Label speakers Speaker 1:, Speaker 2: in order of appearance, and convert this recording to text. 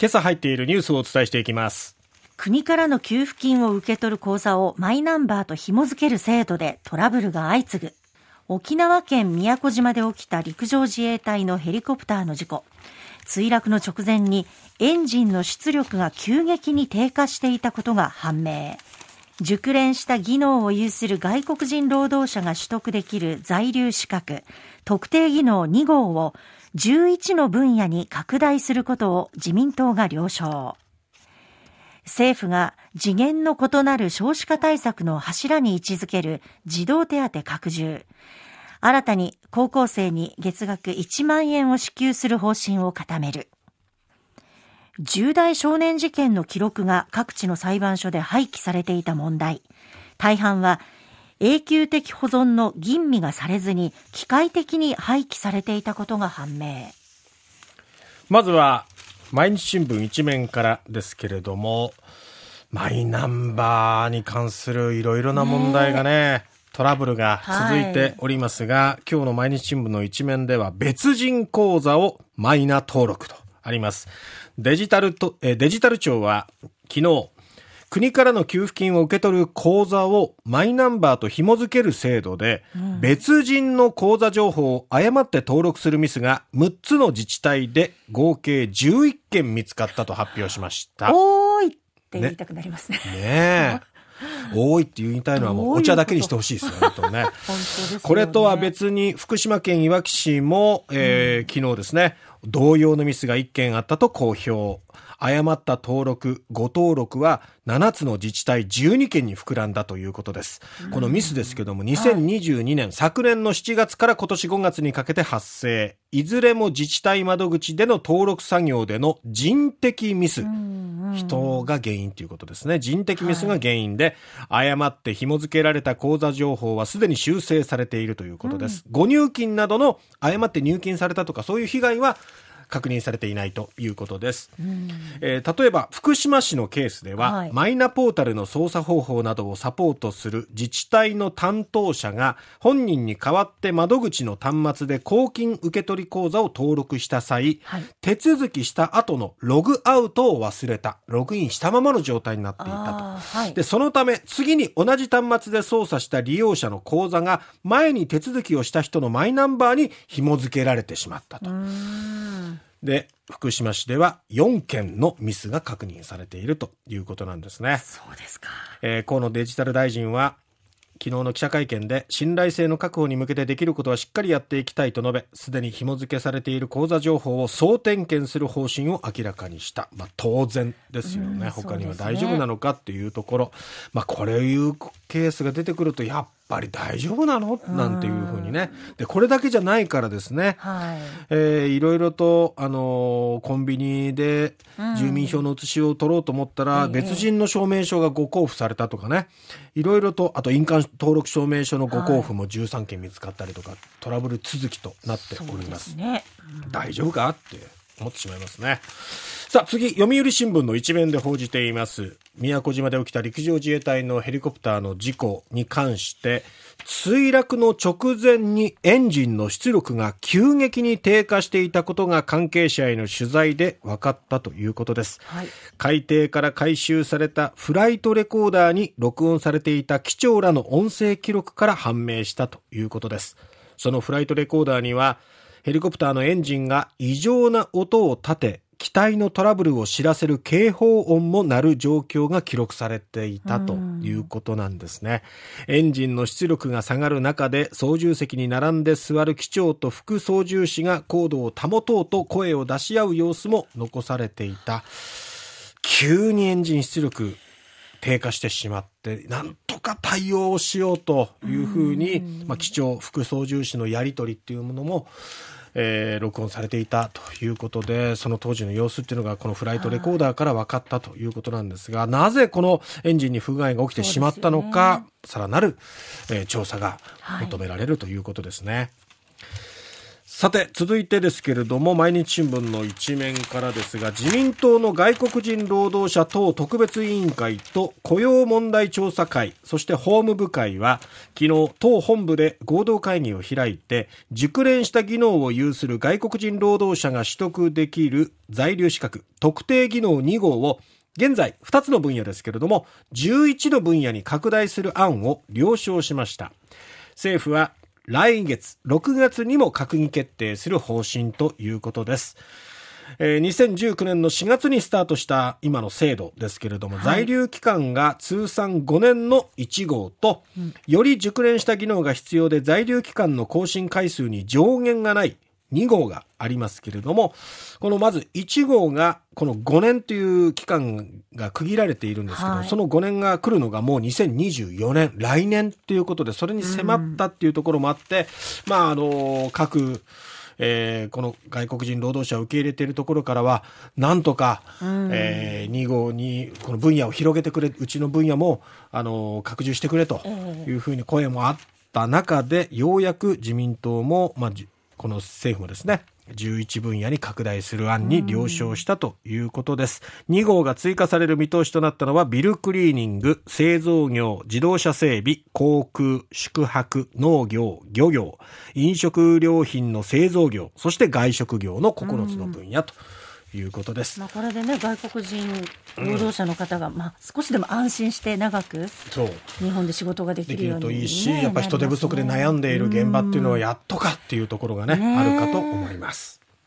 Speaker 1: 今朝入っているニュースをお伝えしていきます。
Speaker 2: 国からの給付金を受け取る口座をマイナンバーと紐付ける制度でトラブルが相次ぐ。沖縄県宮古島で起きた陸上自衛隊のヘリコプターの事故。墜落の直前にエンジンの出力が急激に低下していたことが判明。熟練した技能を有する外国人労働者が取得できる在留資格特定技能2号を11の分野に拡大することを自民党が了承。政府が次元の異なる少子化対策の柱に位置づける児童手当拡充。新たに高校生に月額1万円を支給する方針を固める。重大少年事件の記録が各地の裁判所で廃棄されていた問題。大半は永久的保存の吟味がされずに機械的に廃棄されていたことが判明。
Speaker 1: まずは毎日新聞一面からですけれどもマイナンバーに関するいろいろな問題がねトラブルが続いておりますが、はい、今日の毎日新聞の一面では別人口座をマイナ登録とあります。デジタルと、えデジタル庁は昨日、国からの給付金を受け取る口座をマイナンバーと紐付ける制度で、別人の口座情報を誤って登録するミスが6つの自治体で合計11件見つかったと発表しました。
Speaker 2: おーいって言いたくなりますね。
Speaker 1: ねえ。多いって言いたいのはもうお茶だけにしてほしいですよね。とね これとは別に福島県いわき市も、えー、昨日ですね、同様のミスが1件あったと公表。誤った登録、誤登録は7つの自治体12件に膨らんだということです。このミスですけども、2022年、はい、昨年の7月から今年5月にかけて発生。いずれも自治体窓口での登録作業での人的ミス。人が原因ということですね。人的ミスが原因で、はい、誤って紐付けられた口座情報はすでに修正されているということです。うん、誤入金などの誤って入金されたとかそういう被害は確認されていないということです、えー、例えば福島市のケースでは、はい、マイナポータルの操作方法などをサポートする自治体の担当者が本人に代わって窓口の端末で公金受取口座を登録した際、はい、手続きした後のログアウトを忘れた。ログインしたままの状態になっていたと、はい、でそのため次に同じ端末で操作した利用者の口座が前に手続きをした人のマイナンバーに紐付けられてしまったと。で、福島市では4件のミスが確認されているということなんですね。
Speaker 2: そうですか。
Speaker 1: えー、河野デジタル大臣は、昨日の記者会見で信頼性の確保に向けてできることはしっかりやっていきたいと述べすでに紐付けされている口座情報を総点検する方針を明らかにした、まあ、当然ですよね、他には大丈夫なのかっていうところ、まあ、これいうケースが出てくるとやっぱり大丈夫なの？なんていうふうにね。で、これだけじゃないからですね。はい。えー、いろいろと、あのー、コンビニで住民票の写しを取ろうと思ったら、別人の証明書がご交付されたとかね。いろいろと、あと印鑑登録証明書のご交付も13件見つかったりとか、はい、トラブル続きとなっております。すね、うん、大丈夫か？って思ってしまいますね。さあ次、読売新聞の一面で報じています。宮古島で起きた陸上自衛隊のヘリコプターの事故に関して、墜落の直前にエンジンの出力が急激に低下していたことが関係者への取材で分かったということです。はい、海底から回収されたフライトレコーダーに録音されていた機長らの音声記録から判明したということです。そのフライトレコーダーには、ヘリコプターのエンジンが異常な音を立て、機体のトラブルを知らせる警報音も鳴る状況が記録されていたということなんですね。エンジンの出力が下がる中で操縦席に並んで座る機長と副操縦士が高度を保とうと声を出し合う様子も残されていた。急にエンジン出力低下してしまって、なんとか対応をしようというふうに、まあ、機長、副操縦士のやり取りっていうものも、えー、録音されていたということで、その当時の様子っていうのがこのフライトレコーダーから分かったということなんですが、なぜこのエンジンに不具合が起きてしまったのか、さら、なる、えー、調査が求められるということですね。さて、続いてですけれども、毎日新聞の一面からですが、自民党の外国人労働者等特別委員会と雇用問題調査会、そして法務部会は、昨日、党本部で合同会議を開いて、熟練した技能を有する外国人労働者が取得できる在留資格、特定技能2号を、現在2つの分野ですけれども、11の分野に拡大する案を了承しました。政府は来月6月にも閣議決定する方針ということです。えー、2019年の4月にスタートした今の制度ですけれども、はい、在留期間が通算5年の1号と、うん、より熟練した技能が必要で在留期間の更新回数に上限がない2号がありますけれども、このまず1号がこの5年という期間が区切られているんですけど、はい、その5年が来るのがもう2024年、来年ということで、それに迫ったっていうところもあって、うん、まあ、あの、各、えー、この外国人労働者を受け入れているところからは、なんとか、うん、えー、2号にこの分野を広げてくれ、うちの分野も、あの、拡充してくれというふうに声もあった中で、ようやく自民党も、まあ、この政府もですね、11分野に拡大する案に了承したということです。2号が追加される見通しとなったのは、ビルクリーニング、製造業、自動車整備、航空、宿泊、農業、漁業、飲食料品の製造業、そして外食業の9つの分野と。いうことです。
Speaker 2: まあこれでね外国人労働者の方が、まあ少しでも安心して長くそう日本で仕事ができるように、
Speaker 1: ね、いいし、やっぱ人手不足で悩んでいる現場っていうのはやっとかっていうところがね、ねあるかと思います。